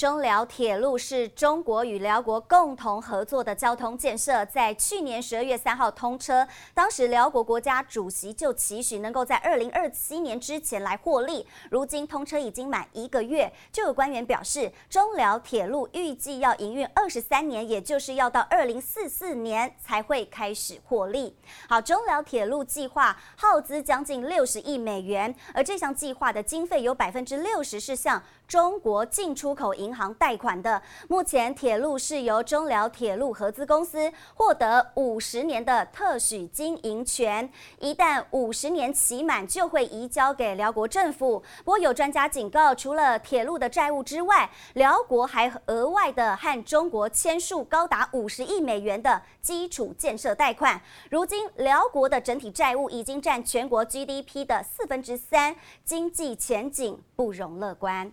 中辽铁路是中国与辽国共同合作的交通建设，在去年十二月三号通车。当时辽国国家主席就期许能够在二零二七年之前来获利。如今通车已经满一个月，就有官员表示，中辽铁路预计要营运二十三年，也就是要到二零四四年才会开始。获利。好，中辽铁路计划耗资将近六十亿美元，而这项计划的经费有百分之六十是向中国进出口银银行贷款的。目前铁路是由中辽铁路合资公司获得五十年的特许经营权，一旦五十年期满，就会移交给辽国政府。不过有专家警告，除了铁路的债务之外，辽国还额外的和中国签署高达五十亿美元的基础建设贷款。如今辽国的整体债务已经占全国 GDP 的四分之三，经济前景不容乐观。